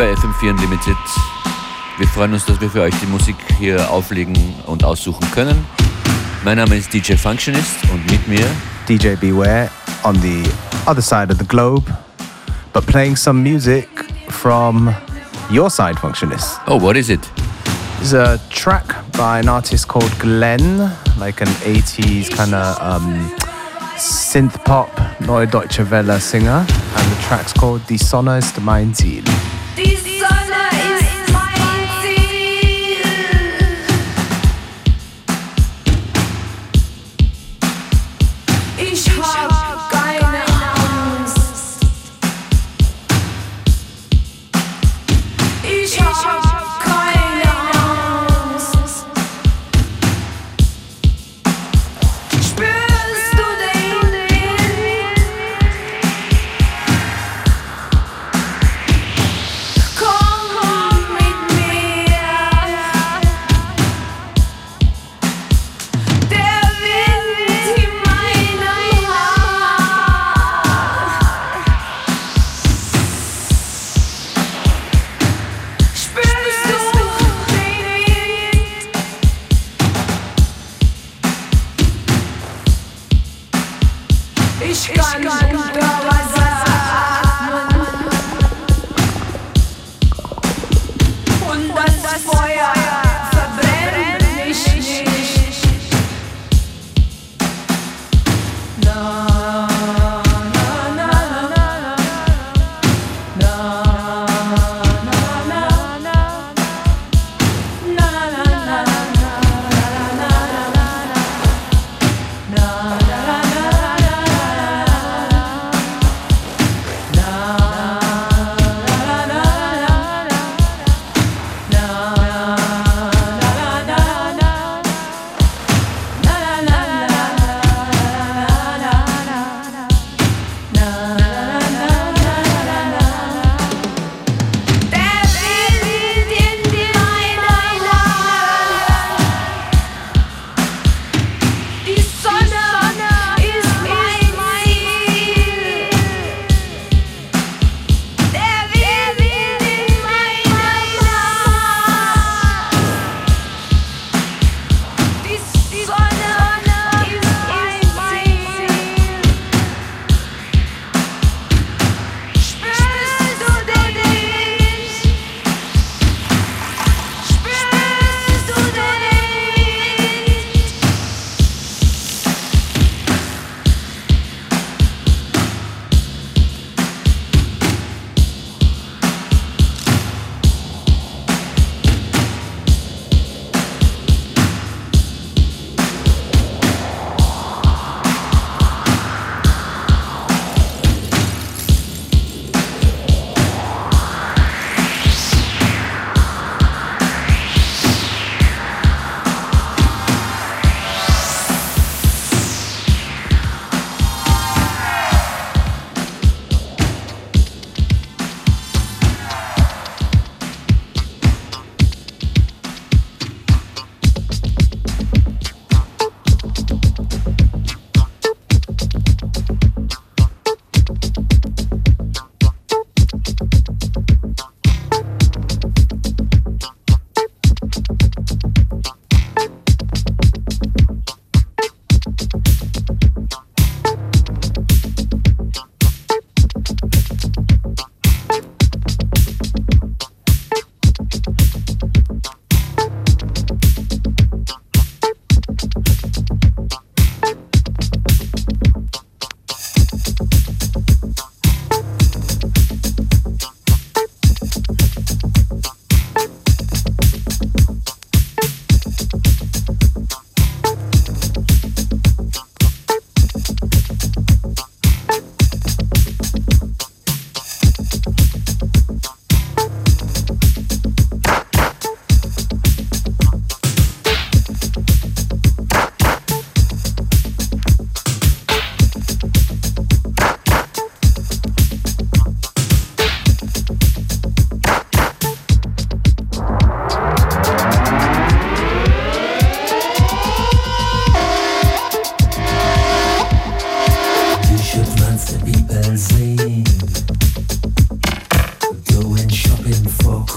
bei FM4 Unlimited. Wir freuen uns, dass wir für euch die Musik hier auflegen und aussuchen können. Mein Name ist DJ Functionist und mit mir DJ Beware on the other side of the globe, but playing some music from your side, Functionist. Oh, what is it? It's a track by an artist called Glenn, like an 80s kind of um, synth pop Neue Deutsche Welle singer, and the track's called Die Sonne ist mein Ziel.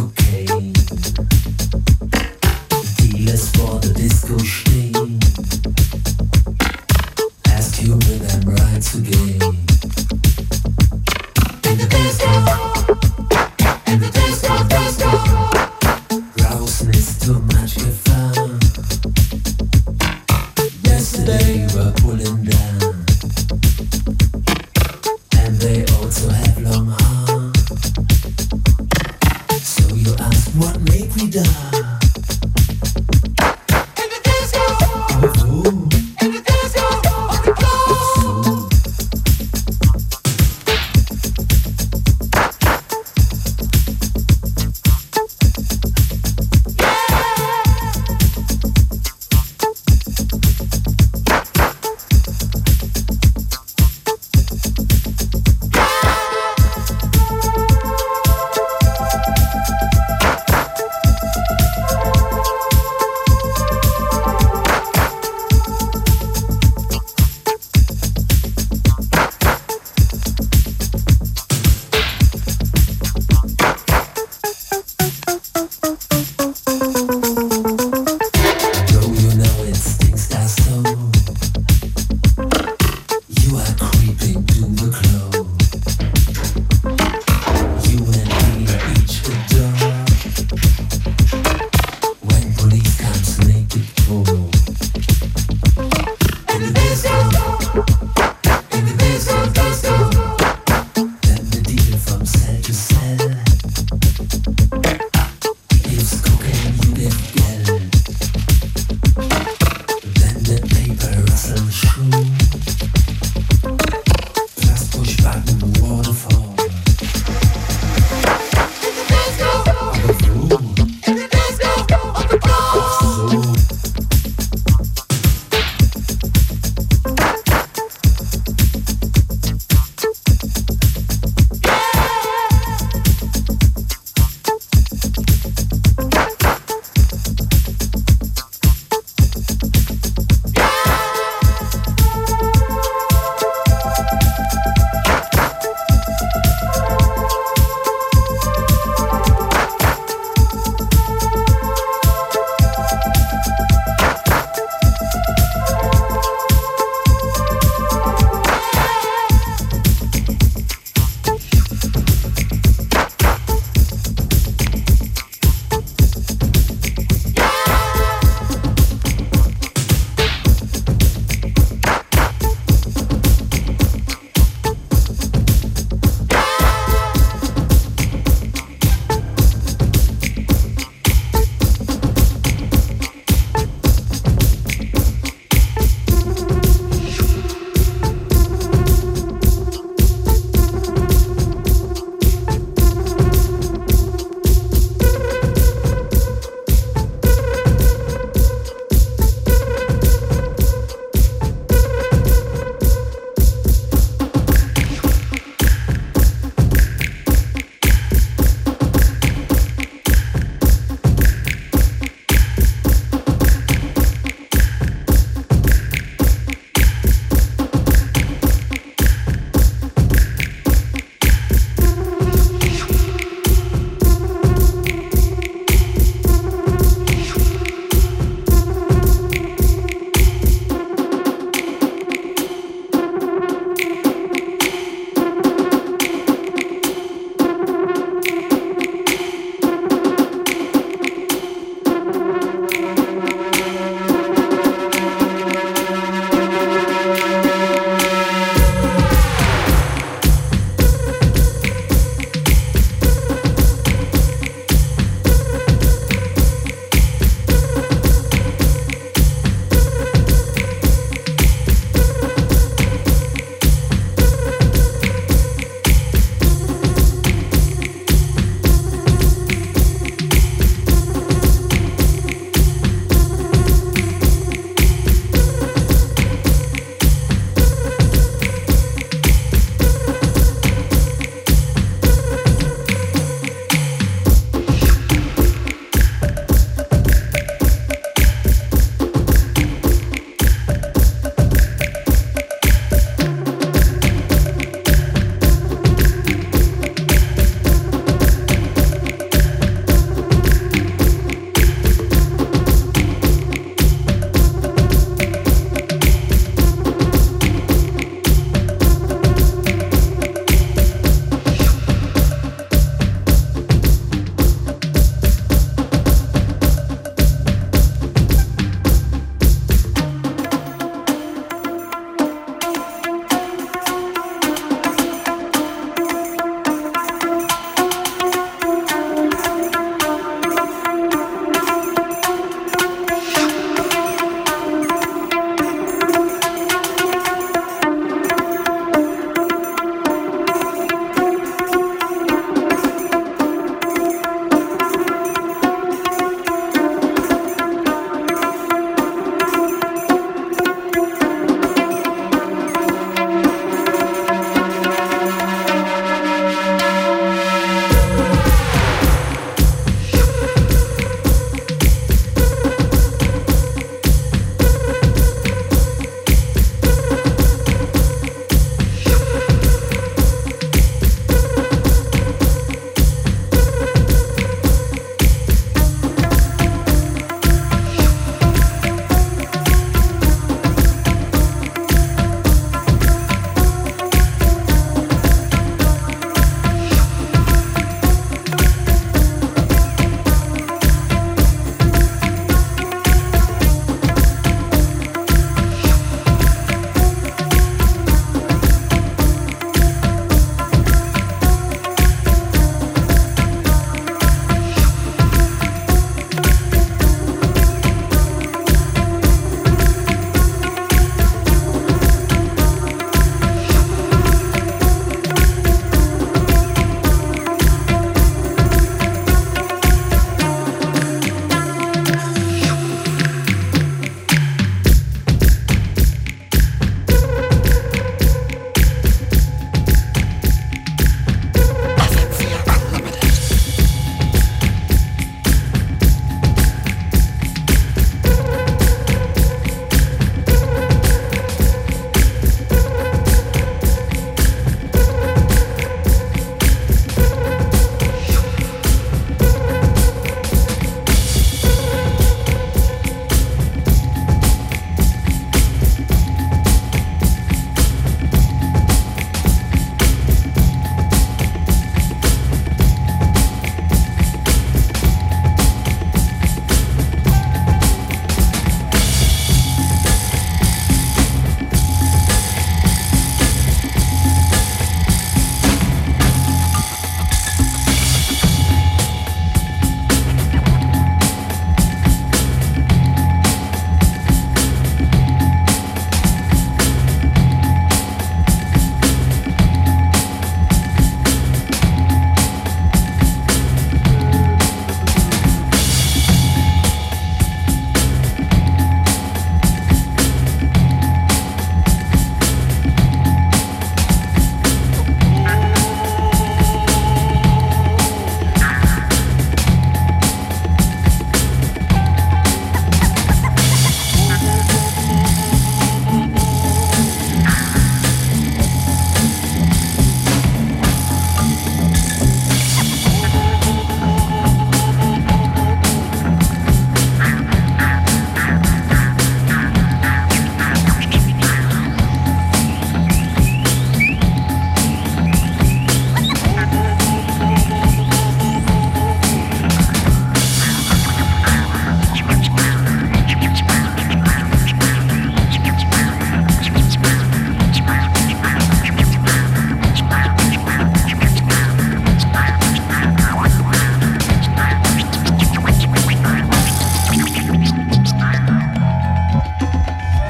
cocaine.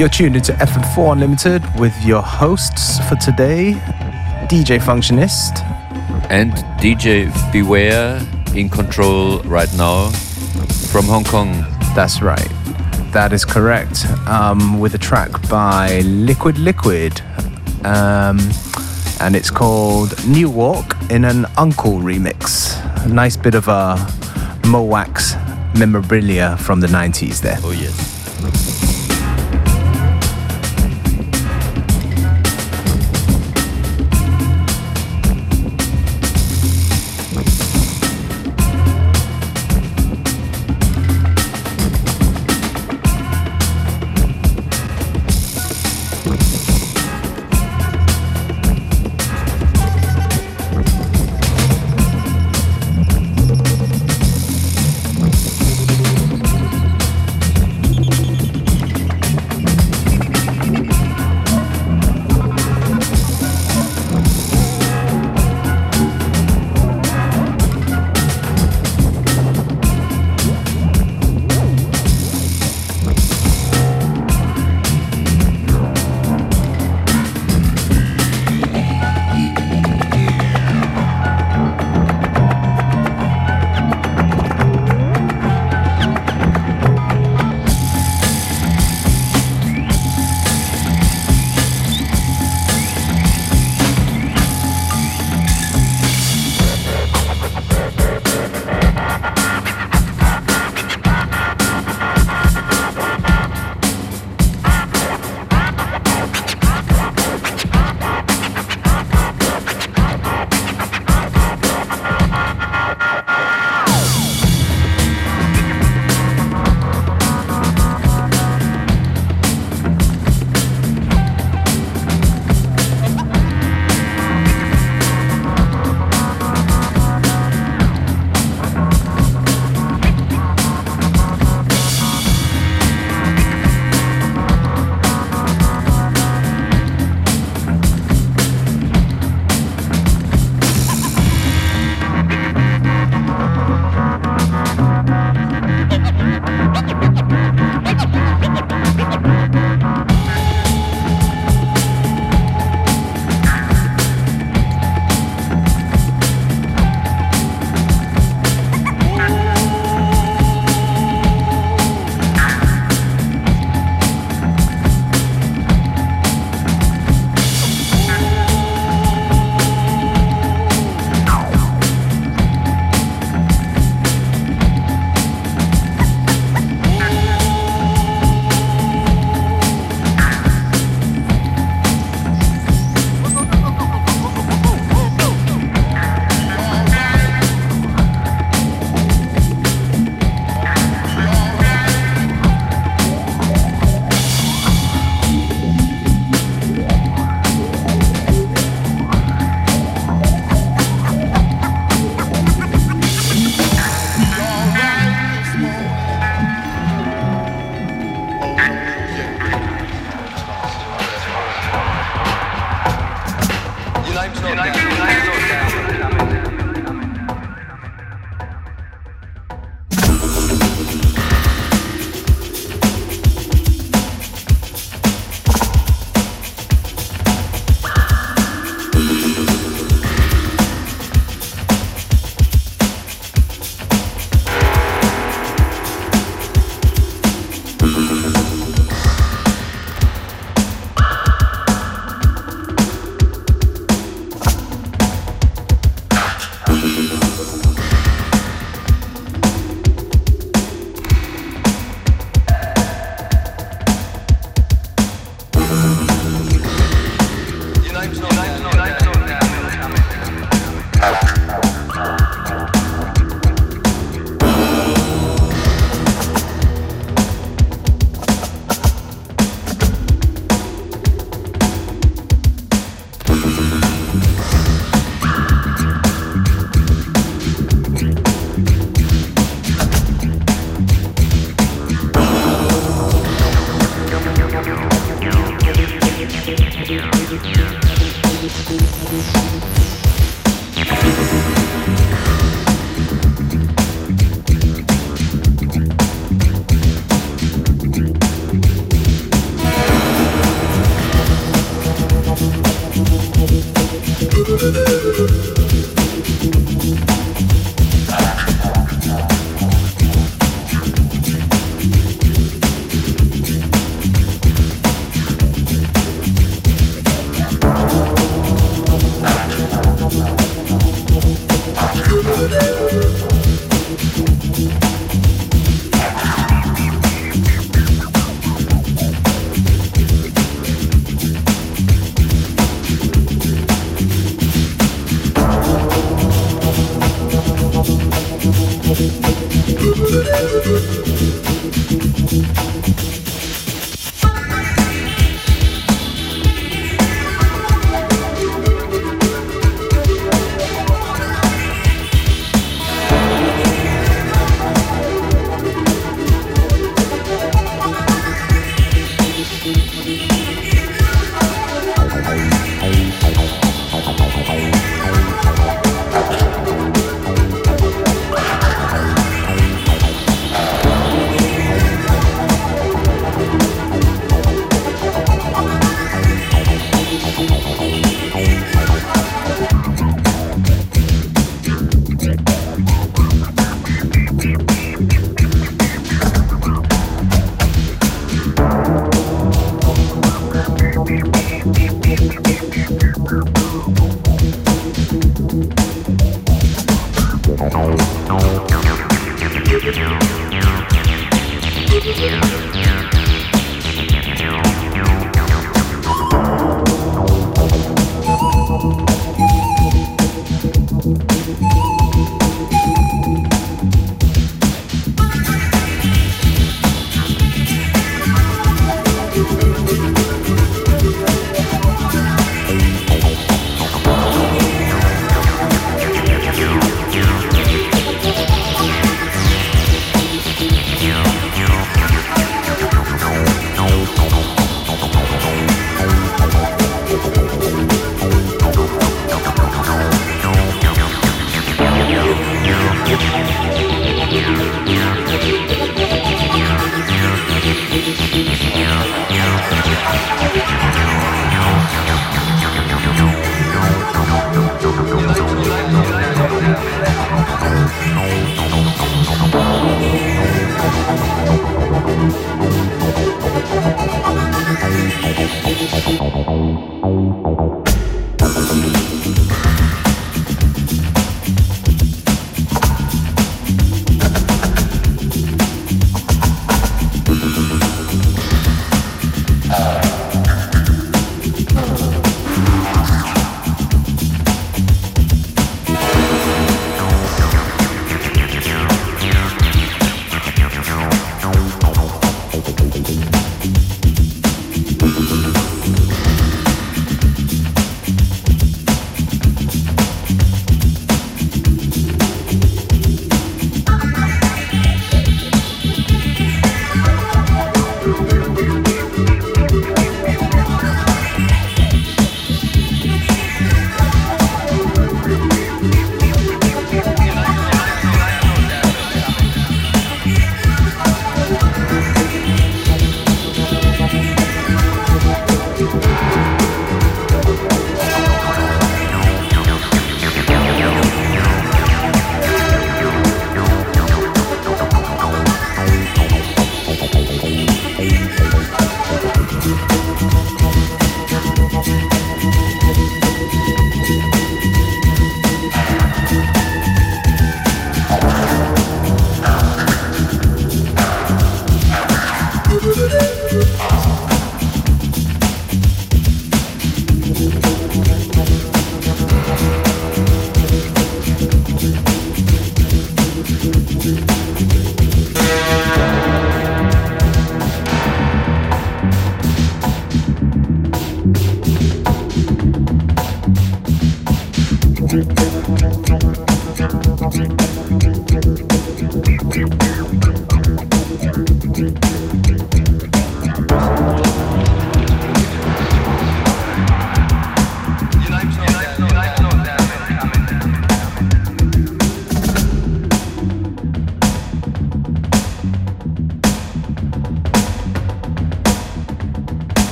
You're tuned into FM4 Unlimited with your hosts for today, DJ Functionist. And DJ Beware in control right now from Hong Kong. That's right. That is correct. Um, with a track by Liquid Liquid. Um, and it's called New Walk in an UNKLE remix. A nice bit of a Mo' Wax memorabilia from the 90s there. Oh, yes.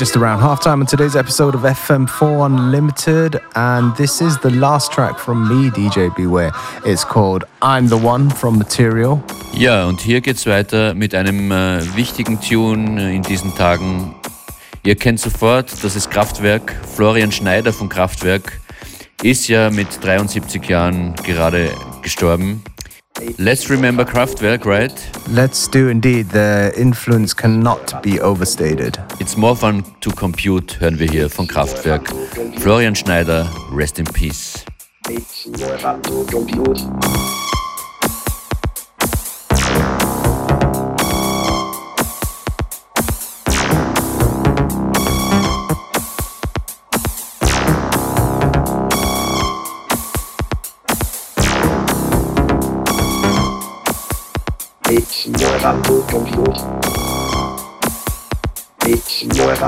Just around halftime on today's episode of FM4 Unlimited, and this is the last track from me, DJ Beware. It's called I'm the One from Material. Ja, und hier geht's weiter mit einem äh, wichtigen Tune äh, in diesen Tagen. Ihr kennt sofort, das ist Kraftwerk. Florian Schneider von Kraftwerk ist ja mit 73 Jahren gerade gestorben. Let's remember Kraftwerk, right? Let's do indeed. The influence cannot be overstated. It's more fun to compute, hören wir hier von Kraftwerk. Florian Schneider, rest in peace. It's more fun to compute.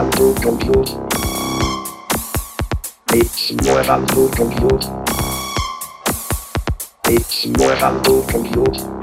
Fun to compute. It's more fun to compute. It's more fun to compute.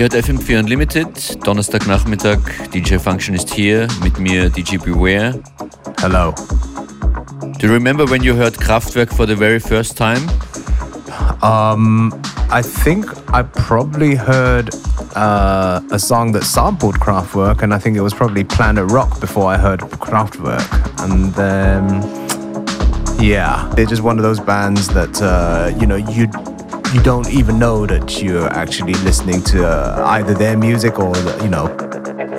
Ihr hört FM4 Unlimited, Donnerstagnachmittag, DJ Function ist hier, mit mir DJ Beware. Hello. Do you remember when you heard Kraftwerk for the very first time? Um, I think I probably heard uh, a song that sampled Kraftwerk, and I think it was probably Planet Rock before I heard Kraftwerk. And then, yeah, they're just one of those bands that uh, you know you you don't even know that you're actually listening to uh, either their music or you know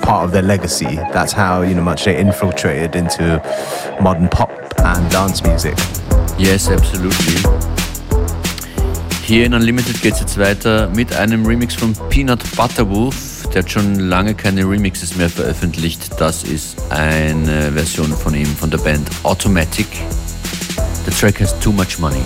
part of their legacy. That's how you know much they infiltrated into modern pop and dance music. Yes, absolutely. Hier in Unlimited geht es jetzt weiter mit einem Remix von Peanut Butterwolf. Der hat schon lange keine Remixes mehr veröffentlicht. Das ist eine Version von ihm, von der Band Automatic. The track has too much money.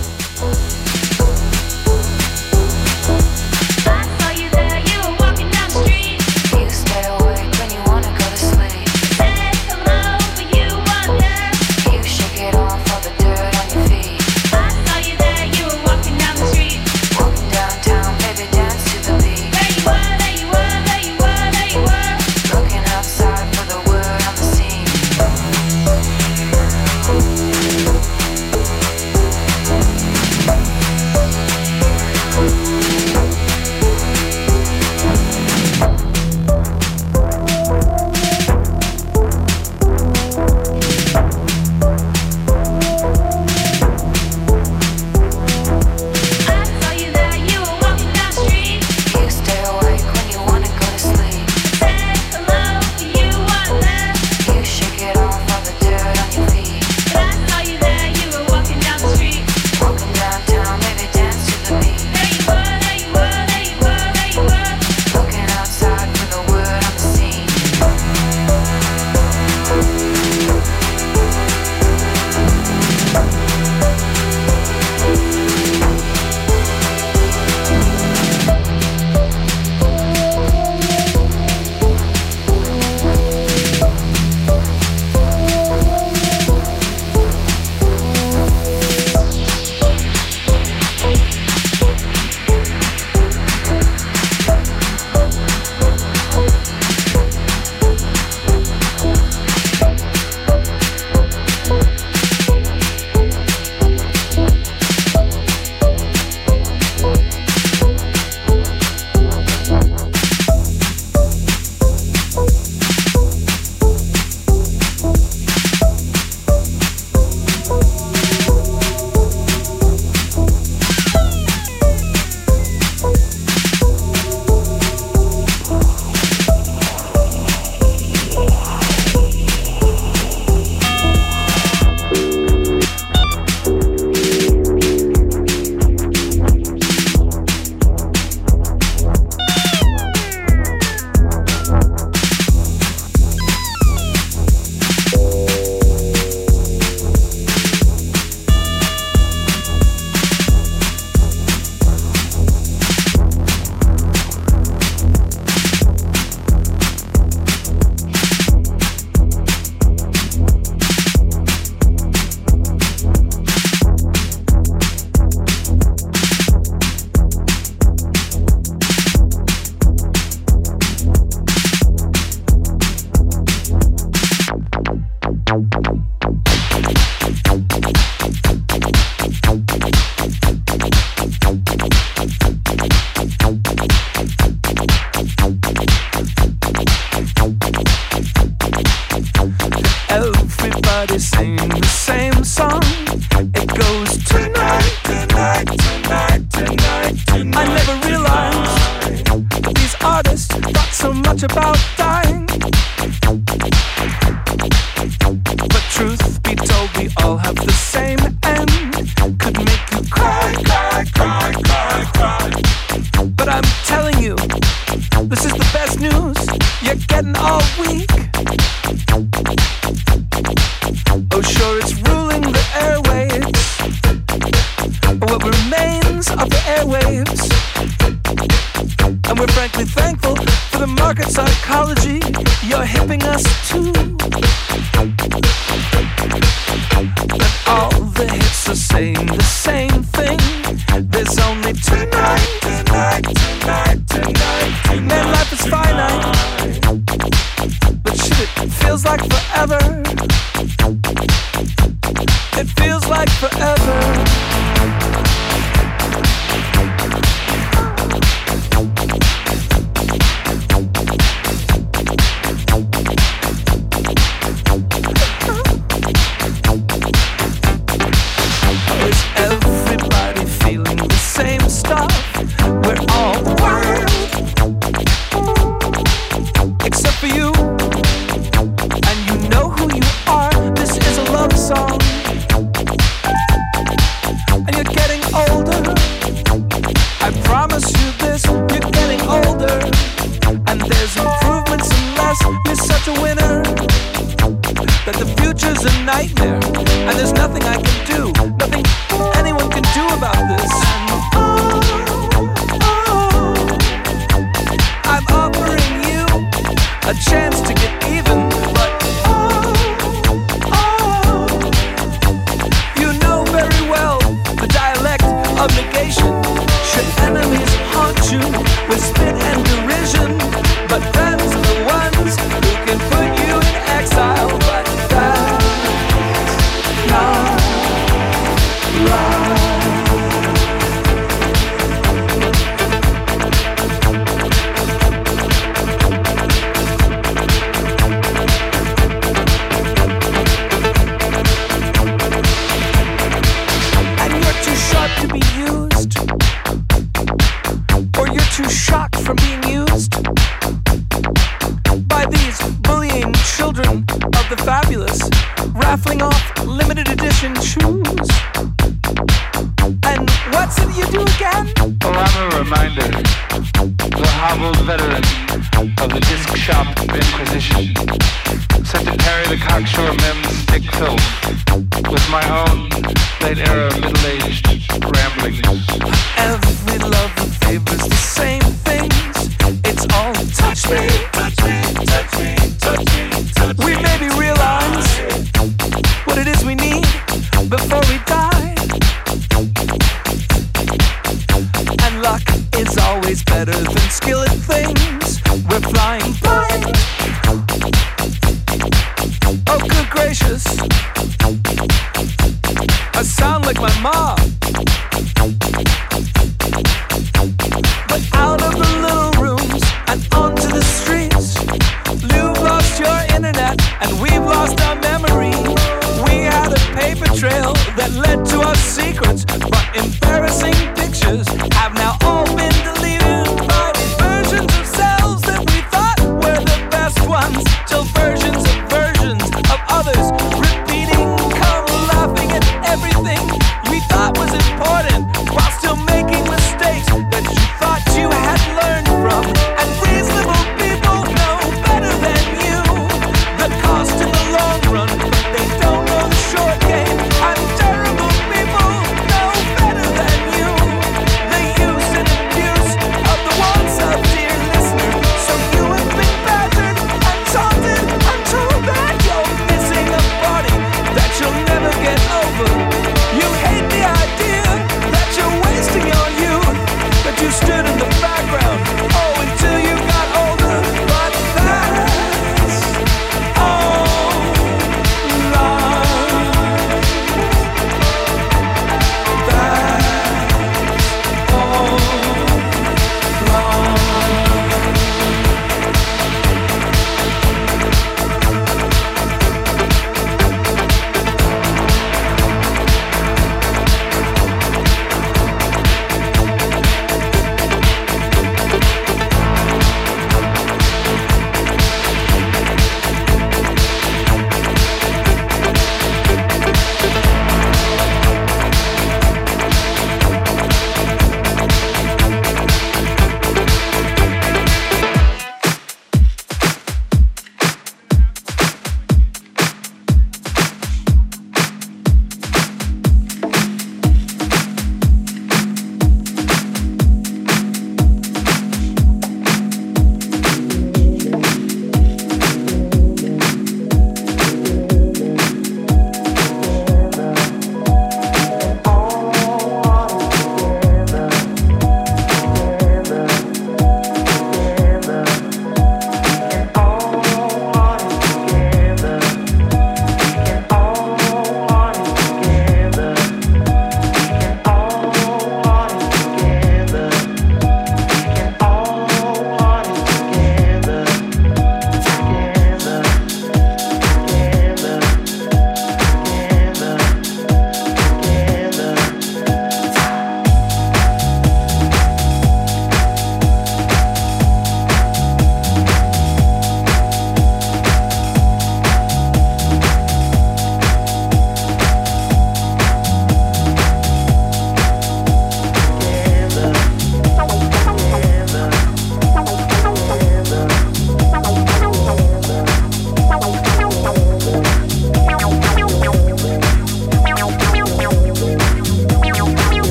A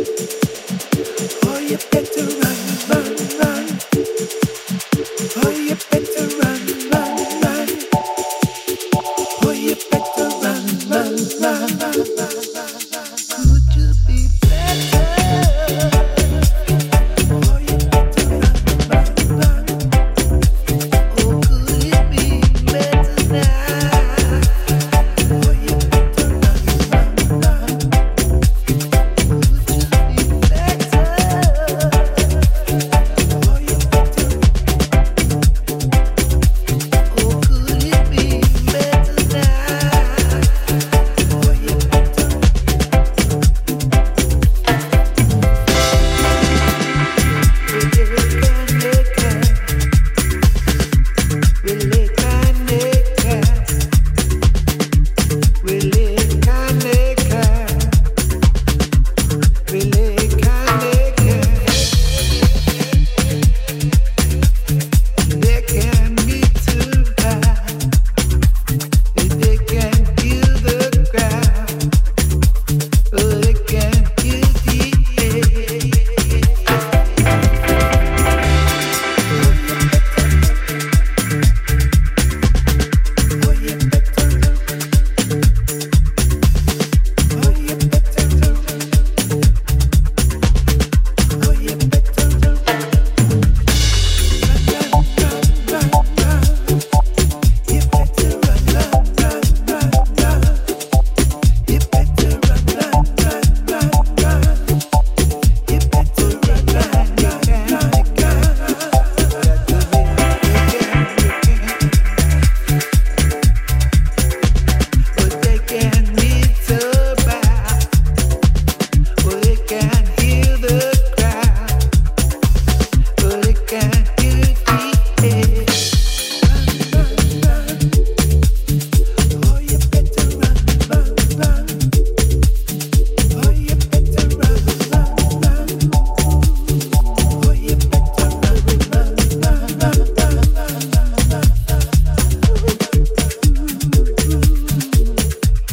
All you get to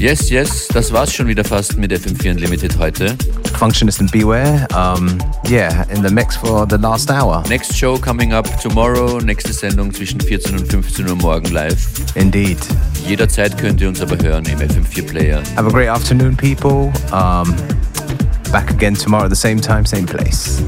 Yes, yes, das war's schon wieder fast mit FM4 Unlimited heute. Functionist and Beware, um, yeah, in the mix for the last hour. Next show coming up tomorrow, nächste Sendung zwischen 14 und 15 Uhr morgen live. Indeed. Jederzeit könnt ihr uns aber hören im FM4 Player. Have a great afternoon, people. Um, back again tomorrow at the same time, same place.